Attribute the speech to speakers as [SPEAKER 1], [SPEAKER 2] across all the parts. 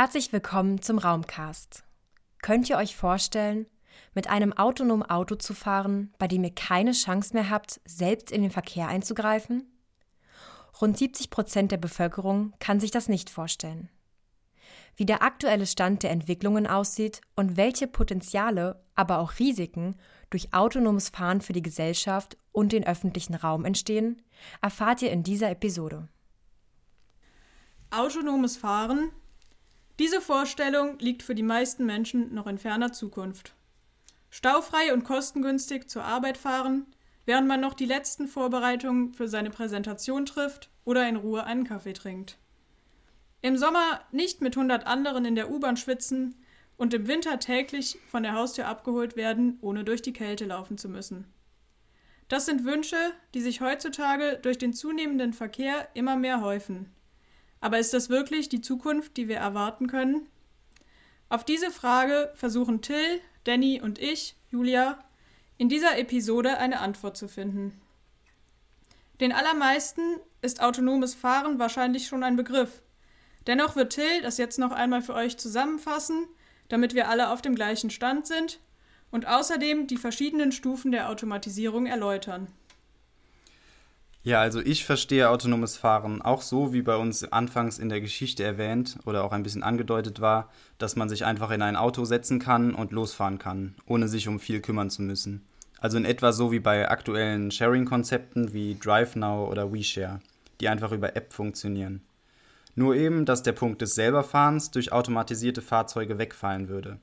[SPEAKER 1] Herzlich willkommen zum Raumcast. Könnt ihr euch vorstellen, mit einem autonomen Auto zu fahren, bei dem ihr keine Chance mehr habt, selbst in den Verkehr einzugreifen? Rund 70 Prozent der Bevölkerung kann sich das nicht vorstellen. Wie der aktuelle Stand der Entwicklungen aussieht und welche Potenziale, aber auch Risiken durch autonomes Fahren für die Gesellschaft und den öffentlichen Raum entstehen, erfahrt ihr in dieser Episode.
[SPEAKER 2] Autonomes Fahren diese Vorstellung liegt für die meisten Menschen noch in ferner Zukunft. Staufrei und kostengünstig zur Arbeit fahren, während man noch die letzten Vorbereitungen für seine Präsentation trifft oder in Ruhe einen Kaffee trinkt. Im Sommer nicht mit 100 anderen in der U-Bahn schwitzen und im Winter täglich von der Haustür abgeholt werden, ohne durch die Kälte laufen zu müssen. Das sind Wünsche, die sich heutzutage durch den zunehmenden Verkehr immer mehr häufen. Aber ist das wirklich die Zukunft, die wir erwarten können? Auf diese Frage versuchen Till, Danny und ich, Julia, in dieser Episode eine Antwort zu finden. Den allermeisten ist autonomes Fahren wahrscheinlich schon ein Begriff. Dennoch wird Till das jetzt noch einmal für euch zusammenfassen, damit wir alle auf dem gleichen Stand sind und außerdem die verschiedenen Stufen der Automatisierung erläutern.
[SPEAKER 3] Ja, also ich verstehe autonomes Fahren auch so, wie bei uns anfangs in der Geschichte erwähnt oder auch ein bisschen angedeutet war, dass man sich einfach in ein Auto setzen kann und losfahren kann, ohne sich um viel kümmern zu müssen. Also in etwa so wie bei aktuellen Sharing-Konzepten wie DriveNow oder WeShare, die einfach über App funktionieren. Nur eben, dass der Punkt des Selberfahrens durch automatisierte Fahrzeuge wegfallen würde.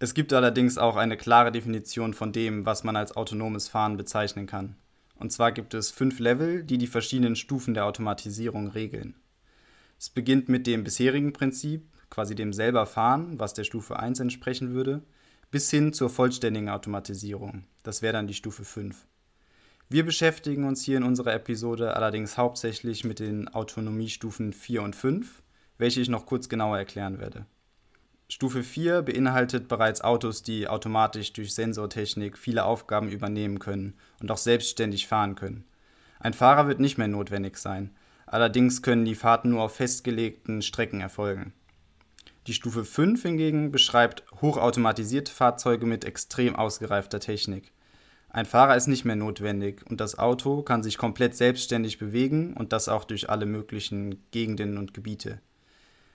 [SPEAKER 3] Es gibt allerdings auch eine klare Definition von dem, was man als autonomes Fahren bezeichnen kann. Und zwar gibt es fünf Level, die die verschiedenen Stufen der Automatisierung regeln. Es beginnt mit dem bisherigen Prinzip, quasi dem selber Fahren, was der Stufe 1 entsprechen würde, bis hin zur vollständigen Automatisierung. Das wäre dann die Stufe 5. Wir beschäftigen uns hier in unserer Episode allerdings hauptsächlich mit den Autonomiestufen 4 und 5, welche ich noch kurz genauer erklären werde. Stufe 4 beinhaltet bereits Autos, die automatisch durch Sensortechnik viele Aufgaben übernehmen können und auch selbstständig fahren können. Ein Fahrer wird nicht mehr notwendig sein, allerdings können die Fahrten nur auf festgelegten Strecken erfolgen. Die Stufe 5 hingegen beschreibt hochautomatisierte Fahrzeuge mit extrem ausgereifter Technik. Ein Fahrer ist nicht mehr notwendig und das Auto kann sich komplett selbstständig bewegen und das auch durch alle möglichen Gegenden und Gebiete.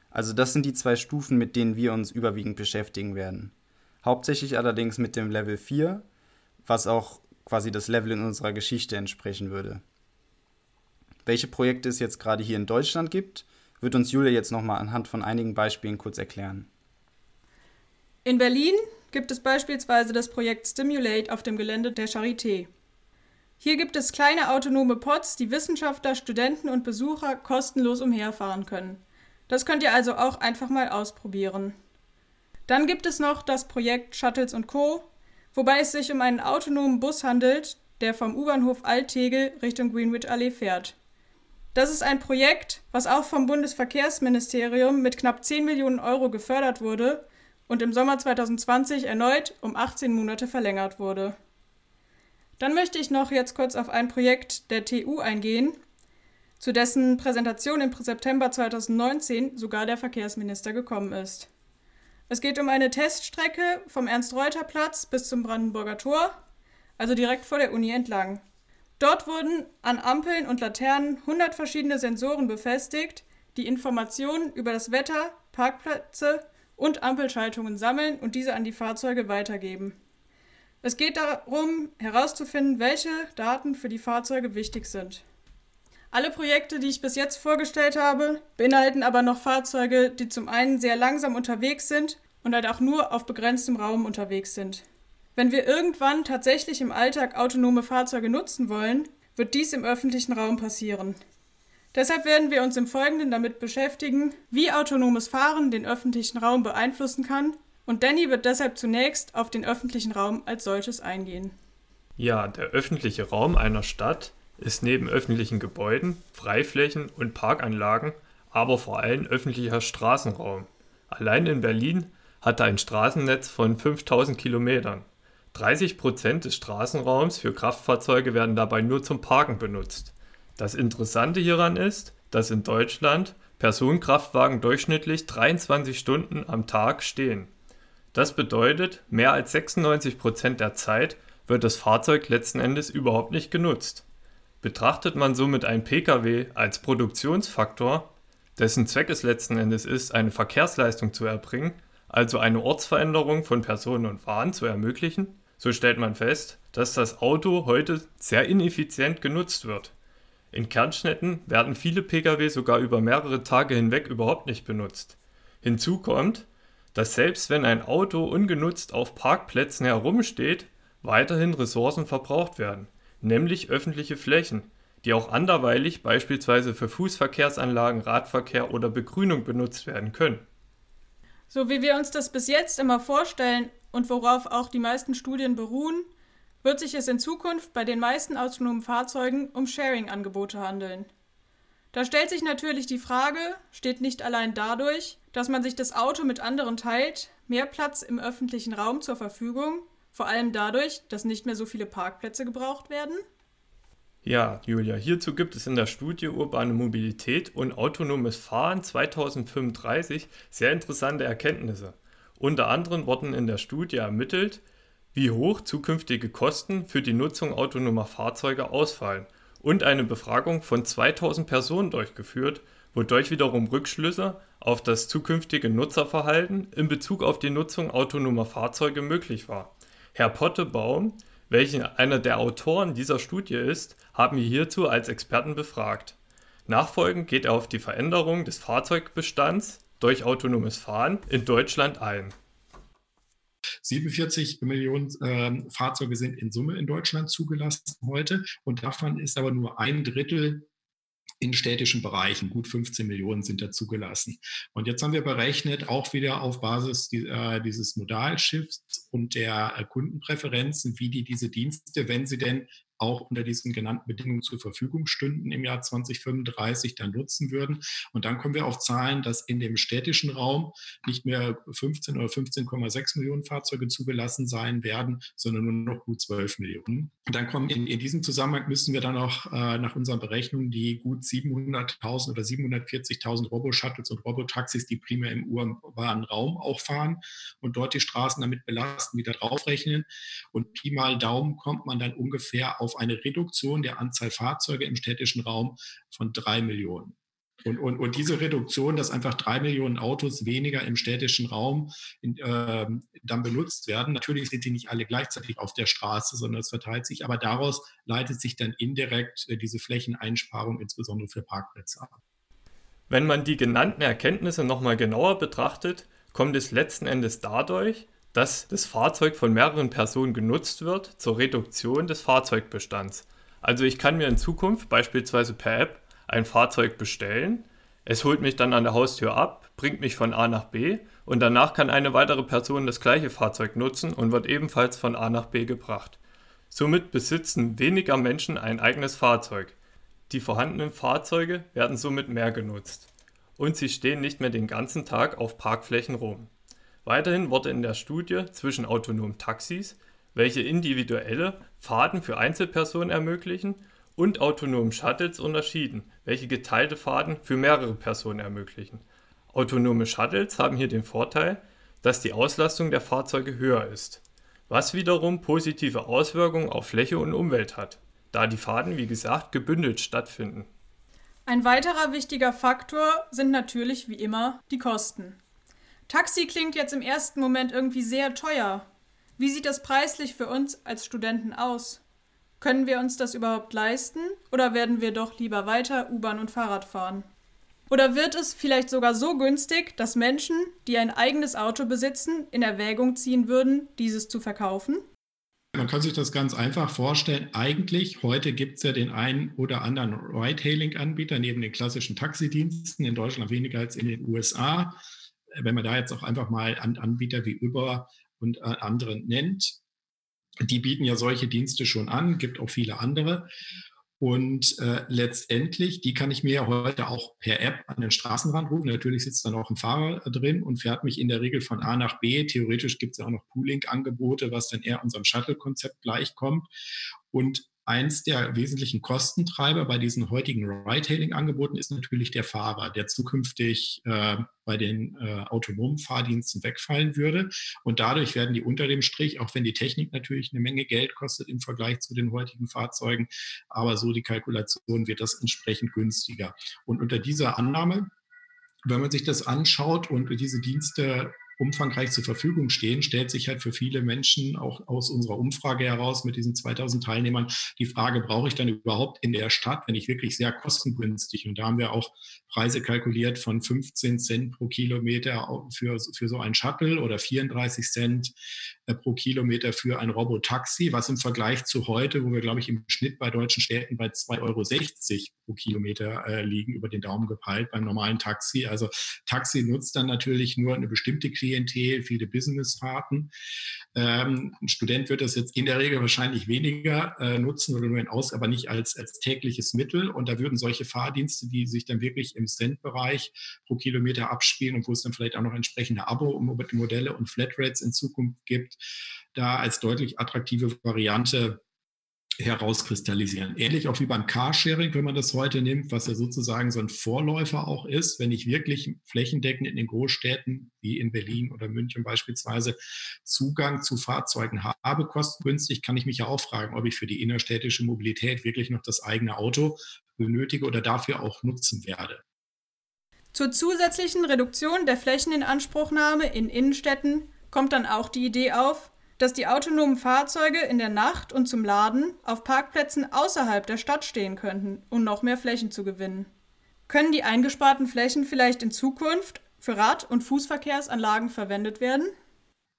[SPEAKER 3] Also das sind die zwei Stufen, mit denen wir uns überwiegend beschäftigen werden. Hauptsächlich allerdings mit dem Level 4, was auch quasi das Level in unserer Geschichte entsprechen würde. Welche Projekte es jetzt gerade hier in Deutschland gibt, wird uns Julia jetzt nochmal anhand von einigen Beispielen kurz erklären.
[SPEAKER 2] In Berlin gibt es beispielsweise das Projekt Stimulate auf dem Gelände der Charité. Hier gibt es kleine autonome Pods, die Wissenschaftler, Studenten und Besucher kostenlos umherfahren können. Das könnt ihr also auch einfach mal ausprobieren. Dann gibt es noch das Projekt Shuttles Co., wobei es sich um einen autonomen Bus handelt, der vom U-Bahnhof Alttegel Richtung Greenwich Allee fährt. Das ist ein Projekt, was auch vom Bundesverkehrsministerium mit knapp 10 Millionen Euro gefördert wurde und im Sommer 2020 erneut um 18 Monate verlängert wurde. Dann möchte ich noch jetzt kurz auf ein Projekt der TU eingehen, zu dessen Präsentation im September 2019 sogar der Verkehrsminister gekommen ist. Es geht um eine Teststrecke vom Ernst-Reuter-Platz bis zum Brandenburger Tor, also direkt vor der Uni entlang. Dort wurden an Ampeln und Laternen 100 verschiedene Sensoren befestigt, die Informationen über das Wetter, Parkplätze und Ampelschaltungen sammeln und diese an die Fahrzeuge weitergeben. Es geht darum, herauszufinden, welche Daten für die Fahrzeuge wichtig sind. Alle Projekte, die ich bis jetzt vorgestellt habe, beinhalten aber noch Fahrzeuge, die zum einen sehr langsam unterwegs sind und halt auch nur auf begrenztem Raum unterwegs sind. Wenn wir irgendwann tatsächlich im Alltag autonome Fahrzeuge nutzen wollen, wird dies im öffentlichen Raum passieren. Deshalb werden wir uns im Folgenden damit beschäftigen, wie autonomes Fahren den öffentlichen Raum beeinflussen kann, und Danny wird deshalb zunächst auf den öffentlichen Raum als solches eingehen.
[SPEAKER 4] Ja, der öffentliche Raum einer Stadt ist neben öffentlichen Gebäuden, Freiflächen und Parkanlagen aber vor allem öffentlicher Straßenraum. Allein in Berlin hat er ein Straßennetz von 5000 Kilometern. 30 Prozent des Straßenraums für Kraftfahrzeuge werden dabei nur zum Parken benutzt. Das Interessante hieran ist, dass in Deutschland Personenkraftwagen durchschnittlich 23 Stunden am Tag stehen. Das bedeutet, mehr als 96 Prozent der Zeit wird das Fahrzeug letzten Endes überhaupt nicht genutzt. Betrachtet man somit einen Pkw als Produktionsfaktor, dessen Zweck es letzten Endes ist, eine Verkehrsleistung zu erbringen, also eine Ortsveränderung von Personen und Waren zu ermöglichen, so stellt man fest, dass das Auto heute sehr ineffizient genutzt wird. In Kernstädten werden viele Pkw sogar über mehrere Tage hinweg überhaupt nicht benutzt. Hinzu kommt, dass selbst wenn ein Auto ungenutzt auf Parkplätzen herumsteht, weiterhin Ressourcen verbraucht werden, nämlich öffentliche Flächen, die auch anderweitig beispielsweise für Fußverkehrsanlagen, Radverkehr oder Begrünung benutzt werden können.
[SPEAKER 2] So wie wir uns das bis jetzt immer vorstellen und worauf auch die meisten Studien beruhen, wird sich es in Zukunft bei den meisten autonomen Fahrzeugen um Sharing-Angebote handeln. Da stellt sich natürlich die Frage, steht nicht allein dadurch, dass man sich das Auto mit anderen teilt, mehr Platz im öffentlichen Raum zur Verfügung, vor allem dadurch, dass nicht mehr so viele Parkplätze gebraucht werden?
[SPEAKER 4] Ja, Julia, hierzu gibt es in der Studie Urbane Mobilität und autonomes Fahren 2035 sehr interessante Erkenntnisse. Unter anderem wurden in der Studie ermittelt, wie hoch zukünftige Kosten für die Nutzung autonomer Fahrzeuge ausfallen und eine Befragung von 2000 Personen durchgeführt, wodurch wiederum Rückschlüsse auf das zukünftige Nutzerverhalten in Bezug auf die Nutzung autonomer Fahrzeuge möglich war. Herr Pottebaum, welcher einer der Autoren dieser Studie ist, haben wir hierzu als Experten befragt. Nachfolgend geht er auf die Veränderung des Fahrzeugbestands durch autonomes Fahren in Deutschland ein.
[SPEAKER 5] 47 Millionen äh, Fahrzeuge sind in Summe in Deutschland zugelassen heute und davon ist aber nur ein Drittel in städtischen Bereichen. Gut 15 Millionen sind da zugelassen. Und jetzt haben wir berechnet, auch wieder auf Basis äh, dieses Modalschiffs und der äh, Kundenpräferenzen, wie die diese Dienste, wenn sie denn auch unter diesen genannten Bedingungen zur Verfügung stünden im Jahr 2035, dann nutzen würden. Und dann kommen wir auf Zahlen, dass in dem städtischen Raum nicht mehr 15 oder 15,6 Millionen Fahrzeuge zugelassen sein werden, sondern nur noch gut 12 Millionen. Und dann kommen in, in diesem Zusammenhang müssen wir dann auch äh, nach unseren Berechnungen die gut 700.000 oder 740.000 Robo-Shuttles und Robotaxis, die primär im urbanen Raum auch fahren und dort die Straßen damit belasten, wieder draufrechnen. Und Pi mal Daumen kommt man dann ungefähr auf auf eine Reduktion der Anzahl Fahrzeuge im städtischen Raum von drei Millionen. Und, und, und diese Reduktion, dass einfach drei Millionen Autos weniger im städtischen Raum in, äh, dann benutzt werden, natürlich sind die nicht alle gleichzeitig auf der Straße, sondern es verteilt sich, aber daraus leitet sich dann indirekt äh, diese Flächeneinsparung insbesondere für Parkplätze ab.
[SPEAKER 4] Wenn man die genannten Erkenntnisse nochmal genauer betrachtet, kommt es letzten Endes dadurch, dass das Fahrzeug von mehreren Personen genutzt wird zur Reduktion des Fahrzeugbestands. Also ich kann mir in Zukunft beispielsweise per App ein Fahrzeug bestellen, es holt mich dann an der Haustür ab, bringt mich von A nach B und danach kann eine weitere Person das gleiche Fahrzeug nutzen und wird ebenfalls von A nach B gebracht. Somit besitzen weniger Menschen ein eigenes Fahrzeug. Die vorhandenen Fahrzeuge werden somit mehr genutzt. Und sie stehen nicht mehr den ganzen Tag auf Parkflächen rum. Weiterhin wurde in der Studie zwischen autonomen Taxis, welche individuelle Fahrten für Einzelpersonen ermöglichen, und autonomen Shuttles unterschieden, welche geteilte Fahrten für mehrere Personen ermöglichen. Autonome Shuttles haben hier den Vorteil, dass die Auslastung der Fahrzeuge höher ist, was wiederum positive Auswirkungen auf Fläche und Umwelt hat, da die Fahrten, wie gesagt, gebündelt stattfinden.
[SPEAKER 2] Ein weiterer wichtiger Faktor sind natürlich wie immer die Kosten. Taxi klingt jetzt im ersten Moment irgendwie sehr teuer. Wie sieht das preislich für uns als Studenten aus? Können wir uns das überhaupt leisten oder werden wir doch lieber weiter U-Bahn und Fahrrad fahren? Oder wird es vielleicht sogar so günstig, dass Menschen, die ein eigenes Auto besitzen, in Erwägung ziehen würden, dieses zu verkaufen?
[SPEAKER 5] Man kann sich das ganz einfach vorstellen. Eigentlich, heute gibt es ja den einen oder anderen Ride-Hailing-Anbieter neben den klassischen Taxidiensten, in Deutschland weniger als in den USA wenn man da jetzt auch einfach mal Anbieter wie Uber und äh, andere nennt, die bieten ja solche Dienste schon an, gibt auch viele andere. Und äh, letztendlich, die kann ich mir ja heute auch per App an den Straßenrand rufen. Natürlich sitzt dann auch ein Fahrer drin und fährt mich in der Regel von A nach B. Theoretisch gibt es ja auch noch Pooling-Angebote, was dann eher unserem Shuttle-Konzept gleichkommt. Und eins der wesentlichen Kostentreiber bei diesen heutigen Ride-Hailing-Angeboten ist natürlich der Fahrer, der zukünftig äh, bei den äh, autonomen Fahrdiensten wegfallen würde. Und dadurch werden die unter dem Strich, auch wenn die Technik natürlich eine Menge Geld kostet im Vergleich zu den heutigen Fahrzeugen, aber so die Kalkulation wird das entsprechend günstiger. Und unter dieser Annahme wenn man sich das anschaut und diese Dienste umfangreich zur Verfügung stehen, stellt sich halt für viele Menschen auch aus unserer Umfrage heraus mit diesen 2000 Teilnehmern die Frage, brauche ich dann überhaupt in der Stadt, wenn ich wirklich sehr kostengünstig, und da haben wir auch Preise kalkuliert von 15 Cent pro Kilometer für, für so ein Shuttle oder 34 Cent pro Kilometer für ein Robotaxi, was im Vergleich zu heute, wo wir, glaube ich, im Schnitt bei deutschen Städten bei 2,60 Euro pro Kilometer äh, liegen, über den Daumen gepeilt beim normalen Taxi. Also Taxi nutzt dann natürlich nur eine bestimmte Klientel, viele Businessfahrten. Ähm, ein Student wird das jetzt in der Regel wahrscheinlich weniger äh, nutzen oder nur in Aus, aber nicht als, als tägliches Mittel. Und da würden solche Fahrdienste, die sich dann wirklich im Cent-Bereich pro Kilometer abspielen und wo es dann vielleicht auch noch entsprechende Abo-Modelle und Flatrates in Zukunft gibt, da als deutlich attraktive Variante herauskristallisieren. Ähnlich auch wie beim Carsharing, wenn man das heute nimmt, was ja sozusagen so ein Vorläufer auch ist, wenn ich wirklich flächendeckend in den Großstädten wie in Berlin oder München beispielsweise Zugang zu Fahrzeugen habe, kostengünstig, kann ich mich ja auch fragen, ob ich für die innerstädtische Mobilität wirklich noch das eigene Auto benötige oder dafür auch nutzen werde.
[SPEAKER 2] Zur zusätzlichen Reduktion der Flächeninanspruchnahme in Innenstädten kommt dann auch die Idee auf, dass die autonomen Fahrzeuge in der Nacht und zum Laden auf Parkplätzen außerhalb der Stadt stehen könnten, um noch mehr Flächen zu gewinnen. Können die eingesparten Flächen vielleicht in Zukunft für Rad- und Fußverkehrsanlagen verwendet werden?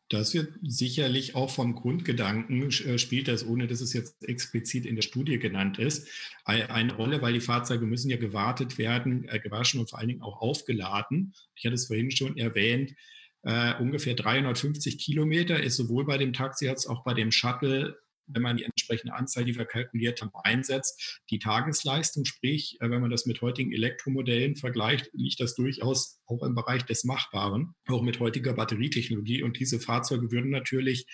[SPEAKER 5] Das wird sicherlich auch vom Grundgedanken äh, spielt das, ohne dass es jetzt explizit in der Studie genannt ist, eine Rolle, weil die Fahrzeuge müssen ja gewartet werden, äh, gewaschen und vor allen Dingen auch aufgeladen. Ich hatte es vorhin schon erwähnt, äh, ungefähr 350 Kilometer ist sowohl bei dem Taxi als auch bei dem Shuttle wenn man die entsprechende Anzahl, die wir kalkuliert haben, einsetzt. Die Tagesleistung, sprich, äh, wenn man das mit heutigen Elektromodellen vergleicht, liegt das durchaus auch im Bereich des Machbaren, auch mit heutiger Batterietechnologie. Und diese Fahrzeuge würden natürlich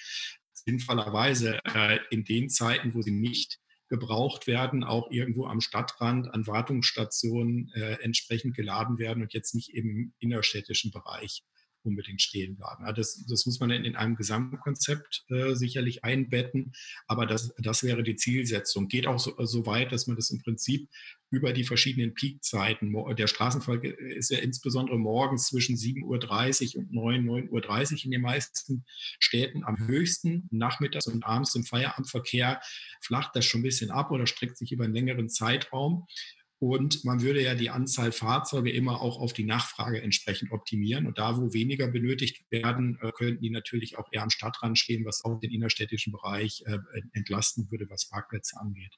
[SPEAKER 5] sinnvollerweise äh, in den Zeiten, wo sie nicht gebraucht werden, auch irgendwo am Stadtrand an Wartungsstationen äh, entsprechend geladen werden und jetzt nicht im innerstädtischen Bereich unbedingt stehen bleiben. Das, das, muss man in einem Gesamtkonzept äh, sicherlich einbetten, aber das, das wäre die Zielsetzung. Geht auch so, so, weit, dass man das im Prinzip über die verschiedenen Peakzeiten, der Straßenverkehr ist ja insbesondere morgens zwischen 7.30 Uhr und 9, 9.30 Uhr in den meisten Städten am höchsten, nachmittags und abends im Feierabendverkehr flacht das schon ein bisschen ab oder streckt sich über einen längeren Zeitraum. Und man würde ja die Anzahl Fahrzeuge immer auch auf die Nachfrage entsprechend optimieren. Und da, wo weniger benötigt werden, äh, könnten die natürlich auch eher am Stadtrand stehen, was auch den innerstädtischen Bereich äh, entlasten würde, was Parkplätze angeht.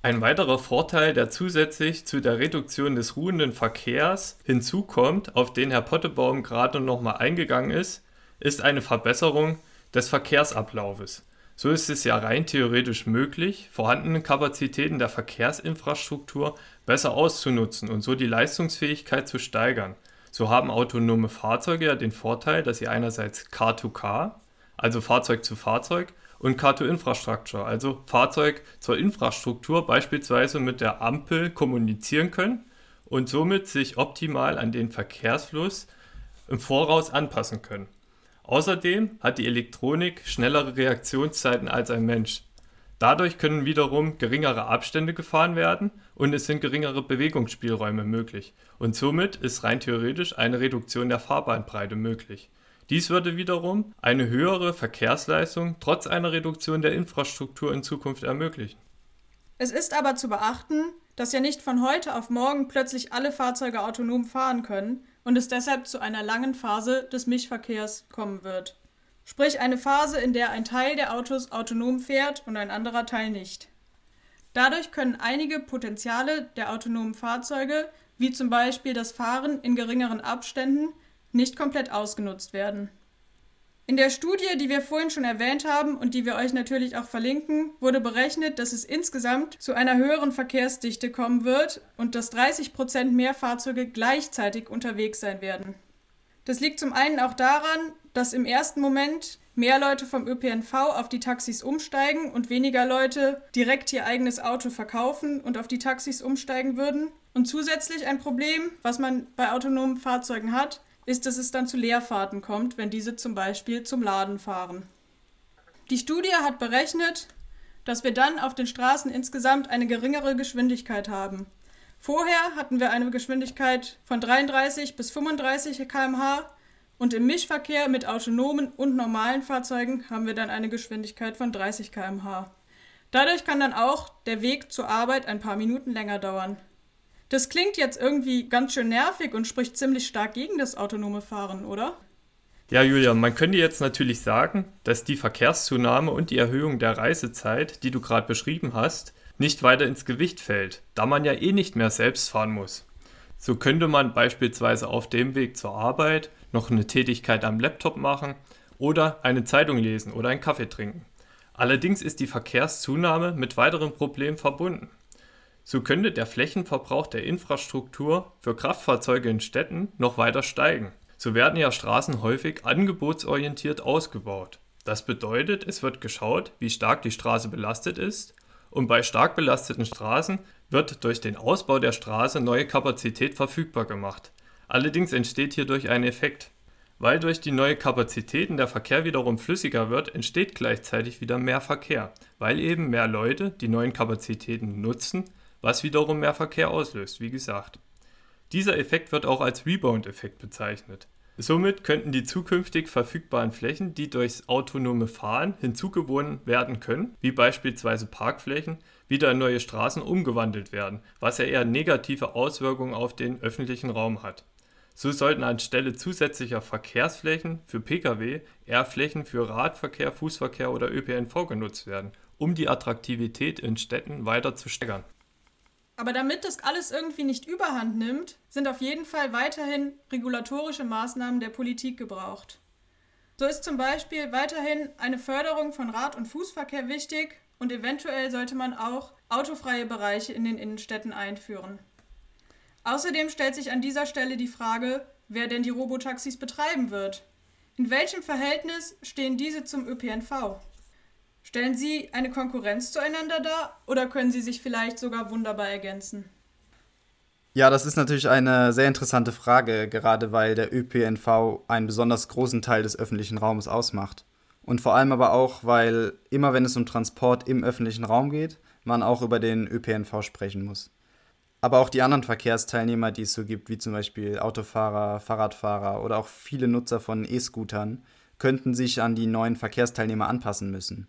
[SPEAKER 4] Ein weiterer Vorteil, der zusätzlich zu der Reduktion des ruhenden Verkehrs hinzukommt, auf den Herr Pottebaum gerade noch mal eingegangen ist, ist eine Verbesserung des Verkehrsablaufes. So ist es ja rein theoretisch möglich, vorhandene Kapazitäten der Verkehrsinfrastruktur besser auszunutzen und so die Leistungsfähigkeit zu steigern. So haben autonome Fahrzeuge ja den Vorteil, dass sie einerseits Car-to-Car, also Fahrzeug zu Fahrzeug, und Car-to-Infrastructure, also Fahrzeug zur Infrastruktur beispielsweise mit der Ampel kommunizieren können und somit sich optimal an den Verkehrsfluss im Voraus anpassen können. Außerdem hat die Elektronik schnellere Reaktionszeiten als ein Mensch. Dadurch können wiederum geringere Abstände gefahren werden und es sind geringere Bewegungsspielräume möglich und somit ist rein theoretisch eine Reduktion der Fahrbahnbreite möglich. Dies würde wiederum eine höhere Verkehrsleistung trotz einer Reduktion der Infrastruktur in Zukunft ermöglichen.
[SPEAKER 2] Es ist aber zu beachten, dass ja nicht von heute auf morgen plötzlich alle Fahrzeuge autonom fahren können und es deshalb zu einer langen Phase des Mischverkehrs kommen wird. Sprich eine Phase, in der ein Teil der Autos autonom fährt und ein anderer Teil nicht. Dadurch können einige Potenziale der autonomen Fahrzeuge, wie zum Beispiel das Fahren in geringeren Abständen, nicht komplett ausgenutzt werden. In der Studie, die wir vorhin schon erwähnt haben und die wir euch natürlich auch verlinken, wurde berechnet, dass es insgesamt zu einer höheren Verkehrsdichte kommen wird und dass 30 Prozent mehr Fahrzeuge gleichzeitig unterwegs sein werden. Das liegt zum einen auch daran, dass im ersten Moment mehr Leute vom ÖPNV auf die Taxis umsteigen und weniger Leute direkt ihr eigenes Auto verkaufen und auf die Taxis umsteigen würden. Und zusätzlich ein Problem, was man bei autonomen Fahrzeugen hat, ist, dass es dann zu Leerfahrten kommt, wenn diese zum Beispiel zum Laden fahren. Die Studie hat berechnet, dass wir dann auf den Straßen insgesamt eine geringere Geschwindigkeit haben. Vorher hatten wir eine Geschwindigkeit von 33 bis 35 km/h und im Mischverkehr mit autonomen und normalen Fahrzeugen haben wir dann eine Geschwindigkeit von 30 km/h. Dadurch kann dann auch der Weg zur Arbeit ein paar Minuten länger dauern. Das klingt jetzt irgendwie ganz schön nervig und spricht ziemlich stark gegen das autonome Fahren, oder?
[SPEAKER 4] Ja, Julian, man könnte jetzt natürlich sagen, dass die Verkehrszunahme und die Erhöhung der Reisezeit, die du gerade beschrieben hast, nicht weiter ins Gewicht fällt, da man ja eh nicht mehr selbst fahren muss. So könnte man beispielsweise auf dem Weg zur Arbeit noch eine Tätigkeit am Laptop machen oder eine Zeitung lesen oder einen Kaffee trinken. Allerdings ist die Verkehrszunahme mit weiteren Problemen verbunden. So könnte der Flächenverbrauch der Infrastruktur für Kraftfahrzeuge in Städten noch weiter steigen. So werden ja Straßen häufig angebotsorientiert ausgebaut. Das bedeutet, es wird geschaut, wie stark die Straße belastet ist und bei stark belasteten Straßen wird durch den Ausbau der Straße neue Kapazität verfügbar gemacht. Allerdings entsteht hierdurch ein Effekt. Weil durch die neue Kapazitäten der Verkehr wiederum flüssiger wird, entsteht gleichzeitig wieder mehr Verkehr, weil eben mehr Leute die neuen Kapazitäten nutzen was wiederum mehr Verkehr auslöst, wie gesagt. Dieser Effekt wird auch als Rebound-Effekt bezeichnet. Somit könnten die zukünftig verfügbaren Flächen, die durchs autonome Fahren hinzugewonnen werden können, wie beispielsweise Parkflächen, wieder in neue Straßen umgewandelt werden, was ja eher negative Auswirkungen auf den öffentlichen Raum hat. So sollten anstelle zusätzlicher Verkehrsflächen für Pkw eher Flächen für Radverkehr, Fußverkehr oder ÖPNV genutzt werden, um die Attraktivität in Städten weiter zu steigern.
[SPEAKER 2] Aber damit das alles irgendwie nicht überhand nimmt, sind auf jeden Fall weiterhin regulatorische Maßnahmen der Politik gebraucht. So ist zum Beispiel weiterhin eine Förderung von Rad- und Fußverkehr wichtig und eventuell sollte man auch autofreie Bereiche in den Innenstädten einführen. Außerdem stellt sich an dieser Stelle die Frage, wer denn die Robotaxis betreiben wird. In welchem Verhältnis stehen diese zum ÖPNV? Stellen Sie eine Konkurrenz zueinander dar oder können sie sich vielleicht sogar wunderbar ergänzen?
[SPEAKER 3] Ja, das ist natürlich eine sehr interessante Frage, gerade weil der ÖPNV einen besonders großen Teil des öffentlichen Raums ausmacht. Und vor allem aber auch, weil immer wenn es um Transport im öffentlichen Raum geht, man auch über den ÖPNV sprechen muss. Aber auch die anderen Verkehrsteilnehmer, die es so gibt, wie zum Beispiel Autofahrer, Fahrradfahrer oder auch viele Nutzer von E-Scootern, könnten sich an die neuen Verkehrsteilnehmer anpassen müssen.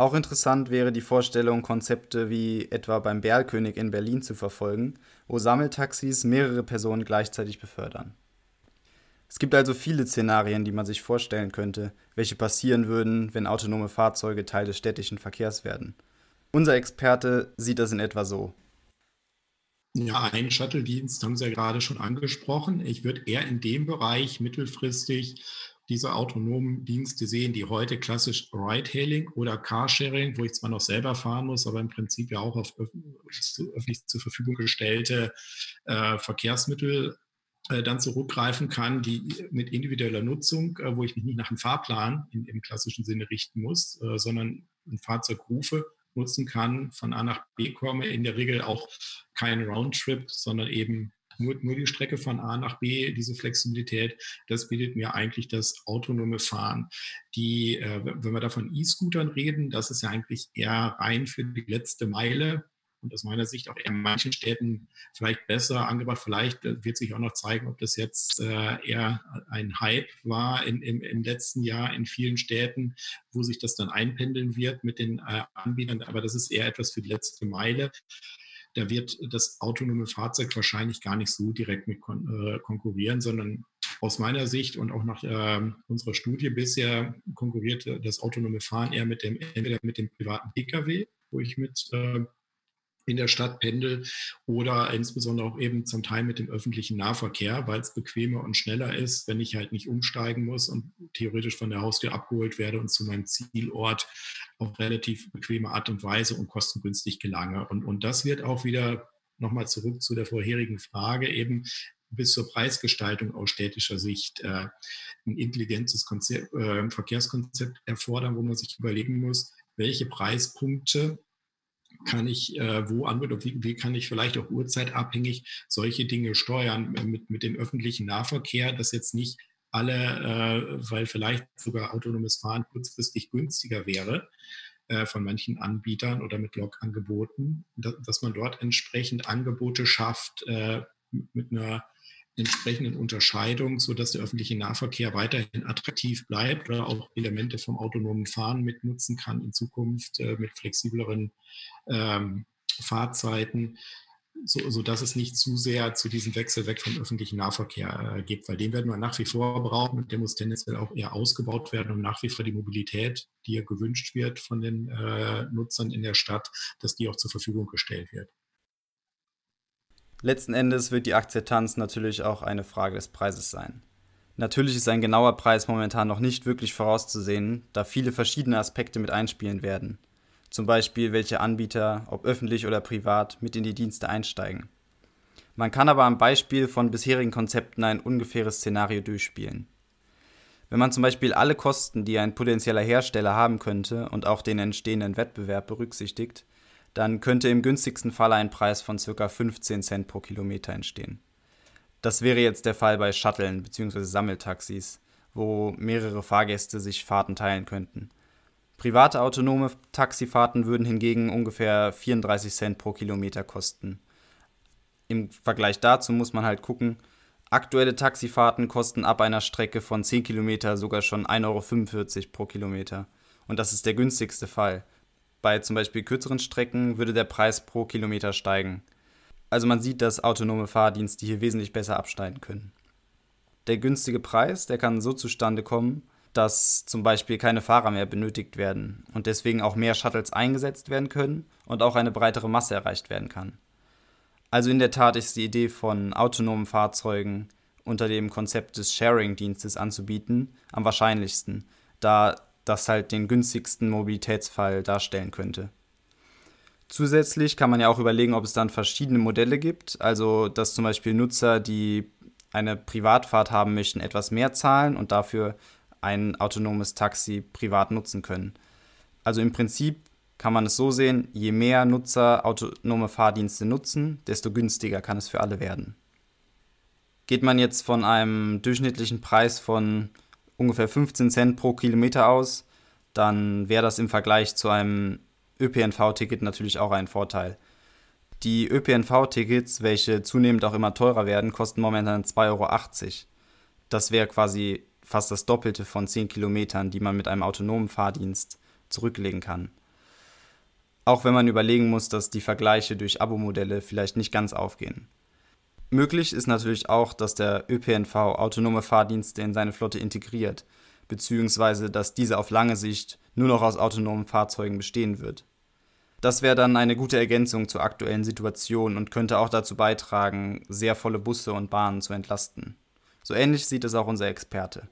[SPEAKER 3] Auch interessant wäre die Vorstellung, Konzepte wie etwa beim Berlkönig in Berlin zu verfolgen, wo Sammeltaxis mehrere Personen gleichzeitig befördern. Es gibt also viele Szenarien, die man sich vorstellen könnte, welche passieren würden, wenn autonome Fahrzeuge Teil des städtischen Verkehrs werden. Unser Experte sieht das in etwa so.
[SPEAKER 5] Ja, einen Shuttle-Dienst haben Sie ja gerade schon angesprochen. Ich würde eher in dem Bereich mittelfristig diese autonomen Dienste sehen, die heute klassisch Ride-Hailing oder Carsharing, wo ich zwar noch selber fahren muss, aber im Prinzip ja auch auf öffentlich zur Verfügung gestellte äh, Verkehrsmittel äh, dann zurückgreifen kann, die mit individueller Nutzung, äh, wo ich mich nicht nach einem Fahrplan in, im klassischen Sinne richten muss, äh, sondern ein Fahrzeug rufe, nutzen kann, von A nach B komme, in der Regel auch kein Roundtrip, sondern eben nur, nur die Strecke von A nach B, diese Flexibilität, das bietet mir eigentlich das autonome Fahren. Die, äh, wenn wir da von E-Scootern reden, das ist ja eigentlich eher rein für die letzte Meile und aus meiner Sicht auch in manchen Städten vielleicht besser angebracht. Vielleicht äh, wird sich auch noch zeigen, ob das jetzt äh, eher ein Hype war in, im, im letzten Jahr in vielen Städten, wo sich das dann einpendeln wird mit den äh, Anbietern. Aber das ist eher etwas für die letzte Meile da wird das autonome Fahrzeug wahrscheinlich gar nicht so direkt mit kon äh, konkurrieren, sondern aus meiner Sicht und auch nach äh, unserer Studie bisher konkurriert das autonome Fahren eher mit dem, entweder mit dem privaten Pkw, wo ich mit äh, in der Stadt pendel oder insbesondere auch eben zum Teil mit dem öffentlichen Nahverkehr, weil es bequemer und schneller ist, wenn ich halt nicht umsteigen muss und theoretisch von der Haustür abgeholt werde und zu meinem Zielort auf relativ bequeme Art und Weise und kostengünstig gelange. Und, und das wird auch wieder nochmal zurück zu der vorherigen Frage eben bis zur Preisgestaltung aus städtischer Sicht äh, ein intelligentes Konzept, äh, Verkehrskonzept erfordern, wo man sich überlegen muss, welche Preispunkte kann ich äh, wo anbieten, wie, wie kann ich vielleicht auch uhrzeitabhängig solche Dinge steuern äh, mit, mit dem öffentlichen Nahverkehr, dass jetzt nicht alle, äh, weil vielleicht sogar autonomes Fahren kurzfristig günstiger wäre äh, von manchen Anbietern oder mit Log-Angeboten, dass, dass, man dort entsprechend Angebote schafft äh, mit einer entsprechenden Unterscheidung, sodass der öffentliche Nahverkehr weiterhin attraktiv bleibt oder auch Elemente vom autonomen Fahren mitnutzen kann in Zukunft äh, mit flexibleren ähm, Fahrzeiten, so, sodass es nicht zu sehr zu diesem Wechsel weg vom öffentlichen Nahverkehr äh, gibt, weil den werden wir nach wie vor brauchen und der muss tendenziell auch eher ausgebaut werden, um nach wie vor die Mobilität, die ja gewünscht wird von den äh, Nutzern in der Stadt, dass die auch zur Verfügung gestellt wird.
[SPEAKER 3] Letzten Endes wird die Akzeptanz natürlich auch eine Frage des Preises sein. Natürlich ist ein genauer Preis momentan noch nicht wirklich vorauszusehen, da viele verschiedene Aspekte mit einspielen werden. Zum Beispiel, welche Anbieter, ob öffentlich oder privat, mit in die Dienste einsteigen. Man kann aber am Beispiel von bisherigen Konzepten ein ungefähres Szenario durchspielen. Wenn man zum Beispiel alle Kosten, die ein potenzieller Hersteller haben könnte und auch den entstehenden Wettbewerb berücksichtigt, dann könnte im günstigsten Fall ein Preis von ca. 15 Cent pro Kilometer entstehen. Das wäre jetzt der Fall bei Shuttlen bzw. Sammeltaxis, wo mehrere Fahrgäste sich Fahrten teilen könnten. Private autonome Taxifahrten würden hingegen ungefähr 34 Cent pro Kilometer kosten. Im Vergleich dazu muss man halt gucken, aktuelle Taxifahrten kosten ab einer Strecke von 10 Kilometer sogar schon 1,45 Euro pro Kilometer. Und das ist der günstigste Fall. Bei zum Beispiel kürzeren Strecken würde der Preis pro Kilometer steigen. Also man sieht, dass autonome Fahrdienste hier wesentlich besser abschneiden können. Der günstige Preis, der kann so zustande kommen, dass zum Beispiel keine Fahrer mehr benötigt werden und deswegen auch mehr Shuttles eingesetzt werden können und auch eine breitere Masse erreicht werden kann. Also in der Tat ist die Idee von autonomen Fahrzeugen unter dem Konzept des Sharing-Dienstes anzubieten am wahrscheinlichsten, da das halt den günstigsten Mobilitätsfall darstellen könnte. Zusätzlich kann man ja auch überlegen, ob es dann verschiedene Modelle gibt, also dass zum Beispiel Nutzer, die eine Privatfahrt haben möchten, etwas mehr zahlen und dafür ein autonomes Taxi privat nutzen können. Also im Prinzip kann man es so sehen, je mehr Nutzer autonome Fahrdienste nutzen, desto günstiger kann es für alle werden. Geht man jetzt von einem durchschnittlichen Preis von ungefähr 15 Cent pro Kilometer aus, dann wäre das im Vergleich zu einem ÖPNV-Ticket natürlich auch ein Vorteil. Die ÖPNV-Tickets, welche zunehmend auch immer teurer werden, kosten momentan 2,80 Euro. Das wäre quasi fast das Doppelte von 10 Kilometern, die man mit einem autonomen Fahrdienst zurücklegen kann. Auch wenn man überlegen muss, dass die Vergleiche durch Abo-Modelle vielleicht nicht ganz aufgehen. Möglich ist natürlich auch, dass der ÖPNV autonome Fahrdienste in seine Flotte integriert, beziehungsweise dass diese auf lange Sicht nur noch aus autonomen Fahrzeugen bestehen wird. Das wäre dann eine gute Ergänzung zur aktuellen Situation und könnte auch dazu beitragen, sehr volle Busse und Bahnen zu entlasten. So ähnlich sieht es auch unser Experte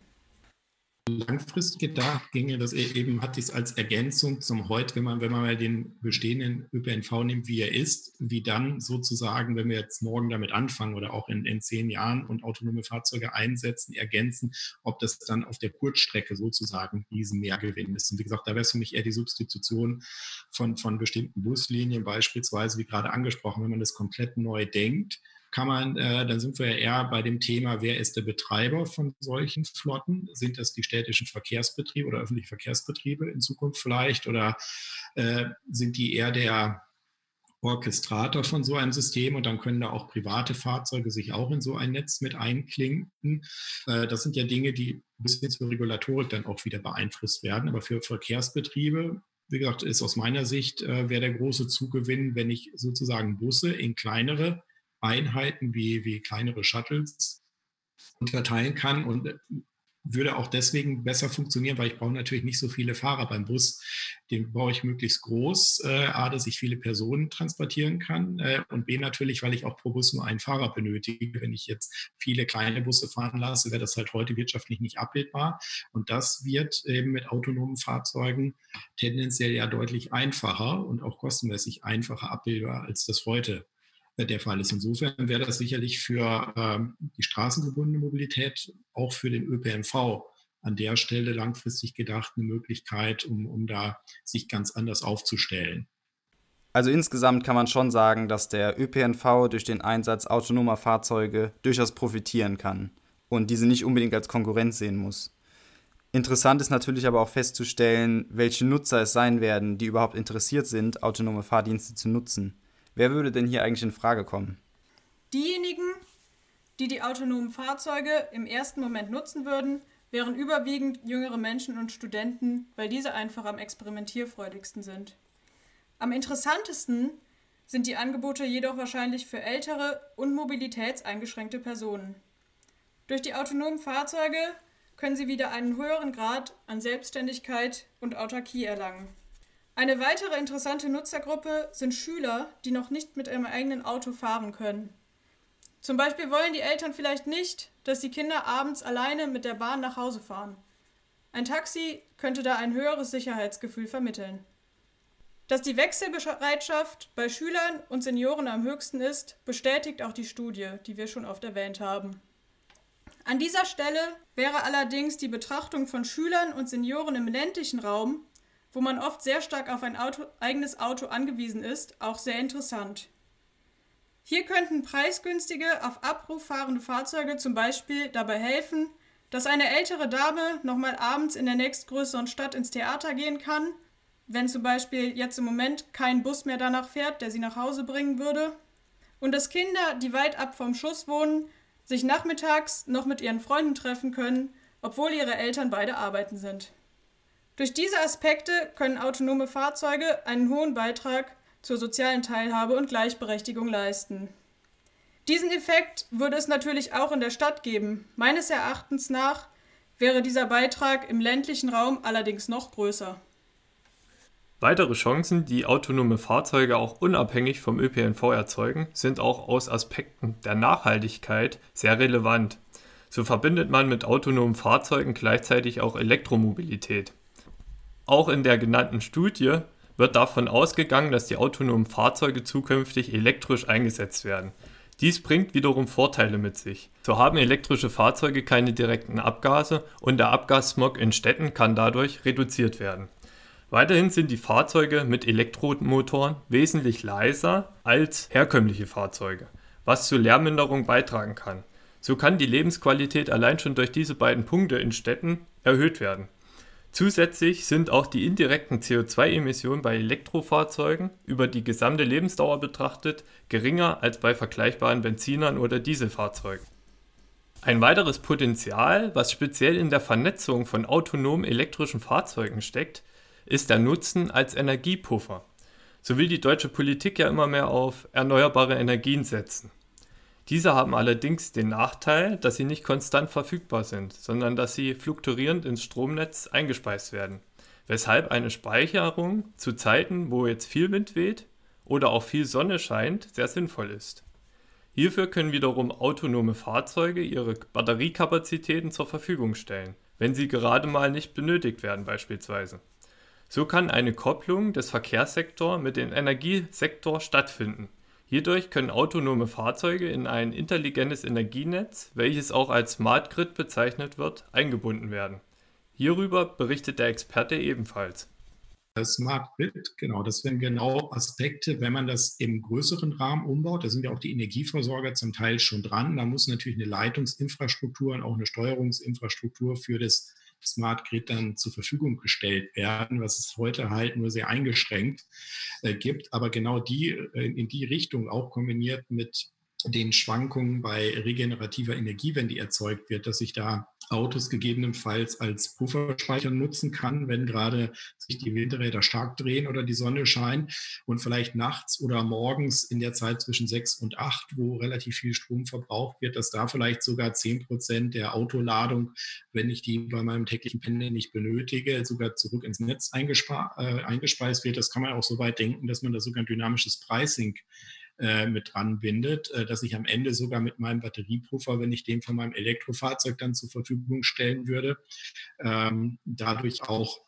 [SPEAKER 5] langfristig gedacht ginge das e-, eben, hat dies als Ergänzung zum heute, wenn man, wenn man mal den bestehenden ÖPNV nimmt, wie er ist, wie dann sozusagen, wenn wir jetzt morgen damit anfangen oder auch in, in zehn Jahren und autonome Fahrzeuge einsetzen, ergänzen, ob das dann auf der Kurzstrecke sozusagen diesen Mehrgewinn ist. Und wie gesagt, da wäre es für mich eher die Substitution von, von bestimmten Buslinien, beispielsweise, wie gerade angesprochen, wenn man das komplett neu denkt, kann man, äh, dann sind wir ja eher bei dem Thema, wer ist der Betreiber von solchen Flotten? Sind das die städtischen Verkehrsbetriebe oder öffentliche Verkehrsbetriebe in Zukunft vielleicht? Oder äh, sind die eher der Orchestrator von so einem System und dann können da auch private Fahrzeuge sich auch in so ein Netz mit einklinken. Äh, das sind ja Dinge, die ein bisschen zur Regulatorik dann auch wieder beeinflusst werden. Aber für Verkehrsbetriebe wie gesagt, ist aus meiner Sicht, äh, wäre der große Zugewinn, wenn ich sozusagen Busse in kleinere Einheiten wie, wie kleinere Shuttles unterteilen kann und würde auch deswegen besser funktionieren, weil ich brauche natürlich nicht so viele Fahrer beim Bus. Den brauche ich möglichst groß, äh, A, dass ich viele Personen transportieren kann äh, und B, natürlich, weil ich auch pro Bus nur einen Fahrer benötige. Wenn ich jetzt viele kleine Busse fahren lasse, wäre das halt heute wirtschaftlich nicht abbildbar. Und das wird eben mit autonomen Fahrzeugen tendenziell ja deutlich einfacher und auch kostenmäßig einfacher abbildbar, als das heute äh, der Fall ist. Insofern wäre das sicherlich für ähm, die straßengebundene Mobilität, auch für den ÖPNV an der Stelle langfristig gedacht eine Möglichkeit, um, um da sich ganz anders aufzustellen.
[SPEAKER 3] Also insgesamt kann man schon sagen, dass der ÖPNV durch den Einsatz autonomer Fahrzeuge durchaus profitieren kann und diese nicht unbedingt als Konkurrenz sehen muss. Interessant ist natürlich aber auch festzustellen, welche Nutzer es sein werden, die überhaupt interessiert sind, autonome Fahrdienste zu nutzen. Wer würde denn hier eigentlich in Frage kommen?
[SPEAKER 2] Diejenigen, die die autonomen Fahrzeuge im ersten Moment nutzen würden, wären überwiegend jüngere Menschen und Studenten, weil diese einfach am experimentierfreudigsten sind. Am interessantesten sind die Angebote jedoch wahrscheinlich für ältere und mobilitätseingeschränkte Personen. Durch die autonomen Fahrzeuge können sie wieder einen höheren Grad an Selbstständigkeit und Autarkie erlangen. Eine weitere interessante Nutzergruppe sind Schüler, die noch nicht mit ihrem eigenen Auto fahren können. Zum Beispiel wollen die Eltern vielleicht nicht, dass die Kinder abends alleine mit der Bahn nach Hause fahren. Ein Taxi könnte da ein höheres Sicherheitsgefühl vermitteln. Dass die Wechselbereitschaft bei Schülern und Senioren am höchsten ist, bestätigt auch die Studie, die wir schon oft erwähnt haben. An dieser Stelle wäre allerdings die Betrachtung von Schülern und Senioren im ländlichen Raum, wo man oft sehr stark auf ein Auto, eigenes Auto angewiesen ist, auch sehr interessant. Hier könnten preisgünstige, auf Abruf fahrende Fahrzeuge zum Beispiel dabei helfen, dass eine ältere Dame nochmal abends in der nächstgrößeren Stadt ins Theater gehen kann, wenn zum Beispiel jetzt im Moment kein Bus mehr danach fährt, der sie nach Hause bringen würde, und dass Kinder, die weit ab vom Schuss wohnen, sich nachmittags noch mit ihren Freunden treffen können, obwohl ihre Eltern beide arbeiten sind. Durch diese Aspekte können autonome Fahrzeuge einen hohen Beitrag zur sozialen Teilhabe und Gleichberechtigung leisten. Diesen Effekt würde es natürlich auch in der Stadt geben. Meines Erachtens nach wäre dieser Beitrag im ländlichen Raum allerdings noch größer.
[SPEAKER 4] Weitere Chancen, die autonome Fahrzeuge auch unabhängig vom ÖPNV erzeugen, sind auch aus Aspekten der Nachhaltigkeit sehr relevant. So verbindet man mit autonomen Fahrzeugen gleichzeitig auch Elektromobilität. Auch in der genannten Studie wird davon ausgegangen, dass die autonomen Fahrzeuge zukünftig elektrisch eingesetzt werden. Dies bringt wiederum Vorteile mit sich. So haben elektrische Fahrzeuge keine direkten Abgase und der Abgassmog in Städten kann dadurch reduziert werden. Weiterhin sind die Fahrzeuge mit Elektromotoren wesentlich leiser als herkömmliche Fahrzeuge, was zur Lärmminderung beitragen kann. So kann die Lebensqualität allein schon durch diese beiden Punkte in Städten erhöht werden. Zusätzlich sind auch die indirekten CO2-Emissionen bei Elektrofahrzeugen über die gesamte Lebensdauer betrachtet geringer als bei vergleichbaren Benzinern oder Dieselfahrzeugen. Ein weiteres Potenzial, was speziell in der Vernetzung von autonomen elektrischen Fahrzeugen steckt, ist der Nutzen als Energiepuffer. So will die deutsche Politik ja immer mehr auf erneuerbare Energien setzen. Diese haben allerdings den Nachteil, dass sie nicht konstant verfügbar sind, sondern dass sie fluktuierend ins Stromnetz eingespeist werden, weshalb eine Speicherung zu Zeiten, wo jetzt viel Wind weht oder auch viel Sonne scheint, sehr sinnvoll ist. Hierfür können wiederum autonome Fahrzeuge ihre Batteriekapazitäten zur Verfügung stellen, wenn sie gerade mal nicht benötigt werden beispielsweise. So kann eine Kopplung des Verkehrssektors mit dem Energiesektor stattfinden. Hierdurch können autonome Fahrzeuge in ein intelligentes Energienetz, welches auch als Smart Grid bezeichnet wird, eingebunden werden. Hierüber berichtet der Experte ebenfalls.
[SPEAKER 5] Smart Grid, genau, das wären genau Aspekte, wenn man das im größeren Rahmen umbaut. Da sind ja auch die Energieversorger zum Teil schon dran. Da muss natürlich eine Leitungsinfrastruktur und auch eine Steuerungsinfrastruktur für das Smart Grid dann zur Verfügung gestellt werden, was es heute halt nur sehr eingeschränkt äh, gibt. Aber genau die äh, in die Richtung auch kombiniert mit den Schwankungen bei regenerativer Energie, wenn die erzeugt wird, dass ich da Autos gegebenenfalls als Pufferspeicher nutzen kann, wenn gerade sich die Windräder stark drehen oder die Sonne scheint und vielleicht nachts oder morgens in der Zeit zwischen sechs und acht, wo relativ viel Strom verbraucht wird, dass da vielleicht sogar zehn Prozent der Autoladung, wenn ich die bei meinem täglichen Pendeln nicht benötige, sogar zurück ins Netz äh, eingespeist wird. Das kann man auch so weit denken, dass man da sogar ein dynamisches Pricing äh, mit dran bindet, äh, dass ich am Ende sogar mit meinem Batteriepuffer, wenn ich den von meinem Elektrofahrzeug dann zur Verfügung stellen würde, ähm, dadurch auch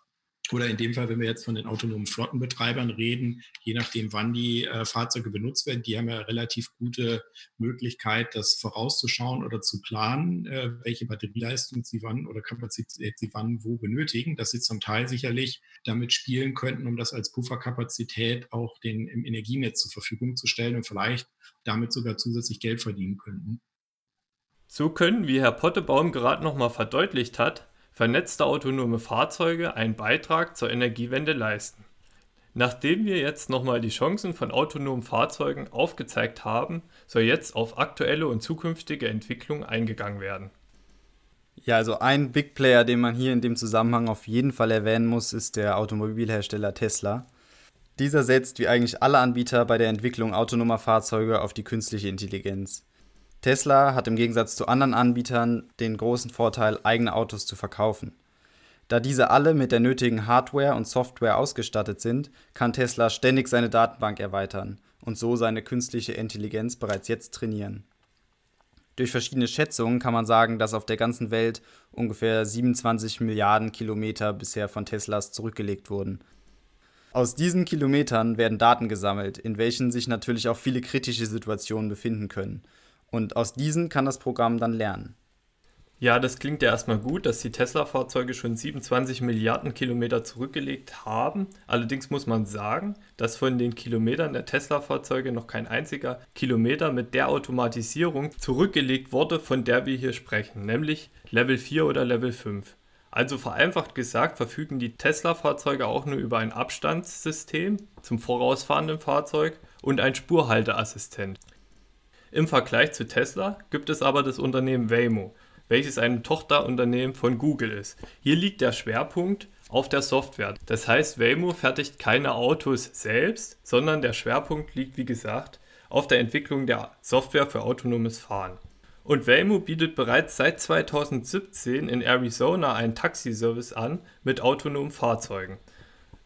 [SPEAKER 5] oder in dem Fall, wenn wir jetzt von den autonomen Flottenbetreibern reden, je nachdem, wann die äh, Fahrzeuge benutzt werden, die haben ja relativ gute Möglichkeit, das vorauszuschauen oder zu planen, äh, welche Batterieleistung sie wann oder Kapazität sie wann wo benötigen, dass sie zum Teil sicherlich damit spielen könnten, um das als Pufferkapazität auch den, im Energienetz zur Verfügung zu stellen und vielleicht damit sogar zusätzlich Geld verdienen könnten.
[SPEAKER 4] So können, wie Herr Pottebaum gerade nochmal verdeutlicht hat, vernetzte autonome Fahrzeuge einen Beitrag zur Energiewende leisten. Nachdem wir jetzt nochmal die Chancen von autonomen Fahrzeugen aufgezeigt haben, soll jetzt auf aktuelle und zukünftige Entwicklungen eingegangen werden.
[SPEAKER 3] Ja, also ein Big Player, den man hier in dem Zusammenhang auf jeden Fall erwähnen muss, ist der Automobilhersteller Tesla. Dieser setzt wie eigentlich alle Anbieter bei der Entwicklung autonomer Fahrzeuge auf die künstliche Intelligenz. Tesla hat im Gegensatz zu anderen Anbietern den großen Vorteil, eigene Autos zu verkaufen. Da diese alle mit der nötigen Hardware und Software ausgestattet sind, kann Tesla ständig seine Datenbank erweitern und so seine künstliche Intelligenz bereits jetzt trainieren. Durch verschiedene Schätzungen kann man sagen, dass auf der ganzen Welt ungefähr 27 Milliarden Kilometer bisher von Teslas zurückgelegt wurden. Aus diesen Kilometern werden Daten gesammelt, in welchen sich natürlich auch viele kritische Situationen befinden können und aus diesen kann das Programm dann lernen.
[SPEAKER 4] Ja, das klingt ja erstmal gut, dass die Tesla-Fahrzeuge schon 27 Milliarden Kilometer zurückgelegt haben. Allerdings muss man sagen, dass von den Kilometern der Tesla-Fahrzeuge noch kein einziger Kilometer mit der Automatisierung zurückgelegt wurde, von der wir hier sprechen, nämlich Level 4 oder Level 5. Also vereinfacht gesagt verfügen die Tesla-Fahrzeuge auch nur über ein Abstandssystem zum vorausfahrenden Fahrzeug und ein Spurhalteassistent. Im Vergleich zu Tesla gibt es aber das Unternehmen Waymo, welches ein Tochterunternehmen von Google ist. Hier liegt der Schwerpunkt auf der Software. Das heißt, Waymo fertigt keine Autos selbst, sondern der Schwerpunkt liegt, wie gesagt, auf der Entwicklung der Software für autonomes Fahren. Und Waymo bietet bereits seit 2017 in Arizona einen Taxiservice an mit autonomen Fahrzeugen.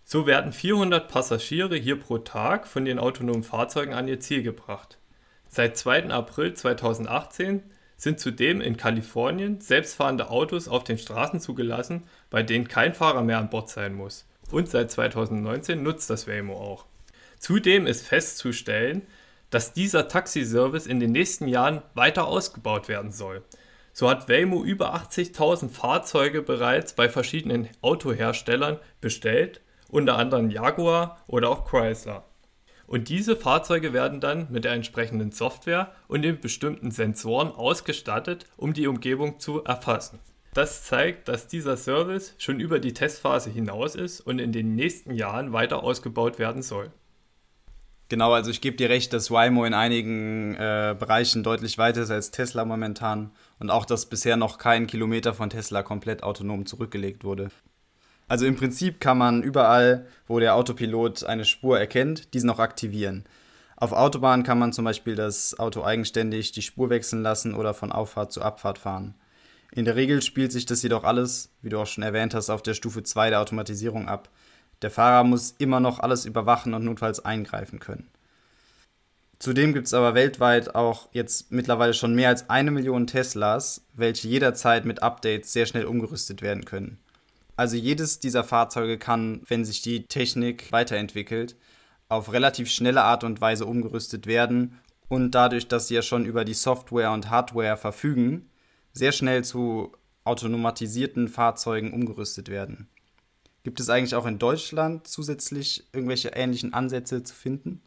[SPEAKER 4] So werden 400 Passagiere hier pro Tag von den autonomen Fahrzeugen an ihr Ziel gebracht. Seit 2. April 2018 sind zudem in Kalifornien selbstfahrende Autos auf den Straßen zugelassen, bei denen kein Fahrer mehr an Bord sein muss. Und seit 2019 nutzt das Waymo auch. Zudem ist festzustellen, dass dieser Taxiservice in den nächsten Jahren weiter ausgebaut werden soll. So hat Waymo über 80.000 Fahrzeuge bereits bei verschiedenen Autoherstellern bestellt, unter anderem Jaguar oder auch Chrysler. Und diese Fahrzeuge werden dann mit der entsprechenden Software und den bestimmten Sensoren ausgestattet, um die Umgebung zu erfassen. Das zeigt, dass dieser Service schon über die Testphase hinaus ist und in den nächsten Jahren weiter ausgebaut werden soll.
[SPEAKER 3] Genau, also ich gebe dir recht, dass Waymo in einigen äh, Bereichen deutlich weiter ist als Tesla momentan und auch, dass bisher noch kein Kilometer von Tesla komplett autonom zurückgelegt wurde. Also im Prinzip kann man überall, wo der Autopilot eine Spur erkennt, diesen auch aktivieren. Auf Autobahnen kann man zum Beispiel das Auto eigenständig die Spur wechseln lassen oder von Auffahrt zu Abfahrt fahren. In der Regel spielt sich das jedoch alles, wie du auch schon erwähnt hast, auf der Stufe 2 der Automatisierung ab. Der Fahrer muss immer noch alles überwachen und notfalls eingreifen können. Zudem gibt es aber weltweit auch jetzt mittlerweile schon mehr als eine Million Teslas, welche jederzeit mit Updates sehr schnell umgerüstet werden können. Also jedes dieser Fahrzeuge kann, wenn sich die Technik weiterentwickelt, auf relativ schnelle Art und Weise umgerüstet werden und dadurch, dass sie ja schon über die Software und Hardware verfügen, sehr schnell zu automatisierten Fahrzeugen umgerüstet werden. Gibt es eigentlich auch in Deutschland zusätzlich irgendwelche ähnlichen Ansätze zu finden?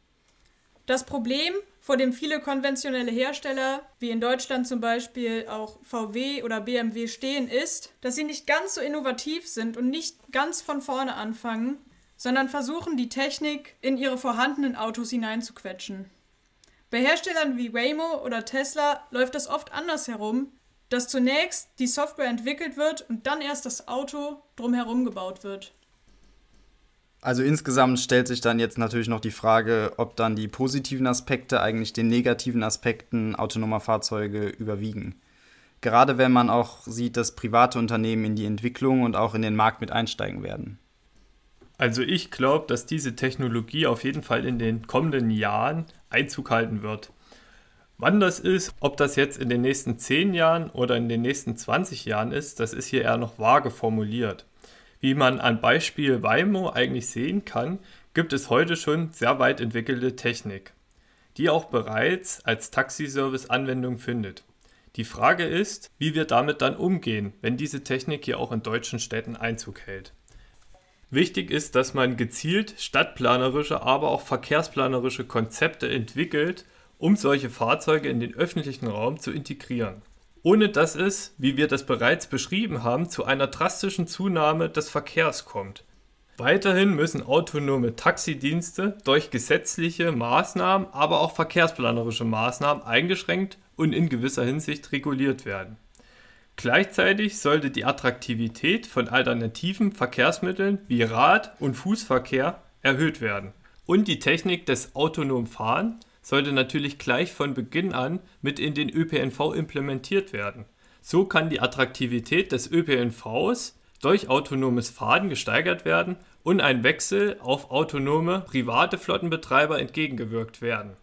[SPEAKER 2] Das Problem vor dem viele konventionelle Hersteller, wie in Deutschland zum Beispiel auch VW oder BMW stehen, ist, dass sie nicht ganz so innovativ sind und nicht ganz von vorne anfangen, sondern versuchen, die Technik in ihre vorhandenen Autos hineinzuquetschen. Bei Herstellern wie Waymo oder Tesla läuft das oft anders herum, dass zunächst die Software entwickelt wird und dann erst das Auto drumherum gebaut wird.
[SPEAKER 3] Also insgesamt stellt sich dann jetzt natürlich noch die Frage, ob dann die positiven Aspekte eigentlich den negativen Aspekten autonomer Fahrzeuge überwiegen. Gerade wenn man auch sieht, dass private Unternehmen in die Entwicklung und auch in den Markt mit einsteigen werden.
[SPEAKER 4] Also ich glaube, dass diese Technologie auf jeden Fall in den kommenden Jahren Einzug halten wird. Wann das ist, ob das jetzt in den nächsten 10 Jahren oder in den nächsten 20 Jahren ist, das ist hier eher noch vage formuliert. Wie man am Beispiel Waymo eigentlich sehen kann, gibt es heute schon sehr weit entwickelte Technik, die auch bereits als Taxiservice Anwendung findet. Die Frage ist, wie wir damit dann umgehen, wenn diese Technik hier auch in deutschen Städten Einzug hält. Wichtig ist, dass man gezielt stadtplanerische, aber auch verkehrsplanerische Konzepte entwickelt, um solche Fahrzeuge in den öffentlichen Raum zu integrieren. Ohne dass es, wie wir das bereits beschrieben haben, zu einer drastischen Zunahme des Verkehrs kommt. Weiterhin müssen autonome Taxidienste durch gesetzliche Maßnahmen, aber auch verkehrsplanerische Maßnahmen eingeschränkt und in gewisser Hinsicht reguliert werden. Gleichzeitig sollte die Attraktivität von alternativen Verkehrsmitteln wie Rad- und Fußverkehr erhöht werden. Und die Technik des autonomen Fahren sollte natürlich gleich von Beginn an mit in den ÖPNV implementiert werden. So kann die Attraktivität des ÖPNVs durch autonomes Fahren gesteigert werden und ein Wechsel auf autonome private Flottenbetreiber entgegengewirkt werden.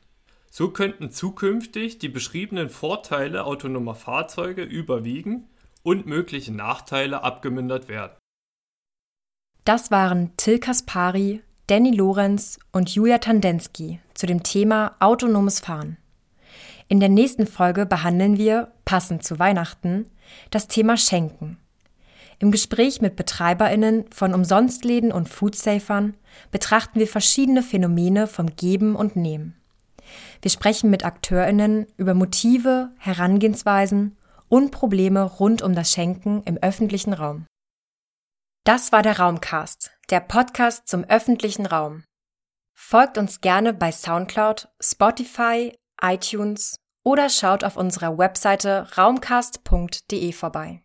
[SPEAKER 4] So könnten zukünftig die beschriebenen Vorteile autonomer Fahrzeuge überwiegen und mögliche Nachteile abgemindert werden.
[SPEAKER 1] Das waren Till Kaspari, Danny Lorenz und Julia Tandensky zu dem Thema autonomes Fahren. In der nächsten Folge behandeln wir, passend zu Weihnachten, das Thema Schenken. Im Gespräch mit BetreiberInnen von Umsonstläden und Foodsafern betrachten wir verschiedene Phänomene vom Geben und Nehmen. Wir sprechen mit AkteurInnen über Motive, Herangehensweisen und Probleme rund um das Schenken im öffentlichen Raum. Das war der Raumcast, der Podcast zum öffentlichen Raum. Folgt uns gerne bei Soundcloud, Spotify, iTunes oder schaut auf unserer Webseite raumcast.de vorbei.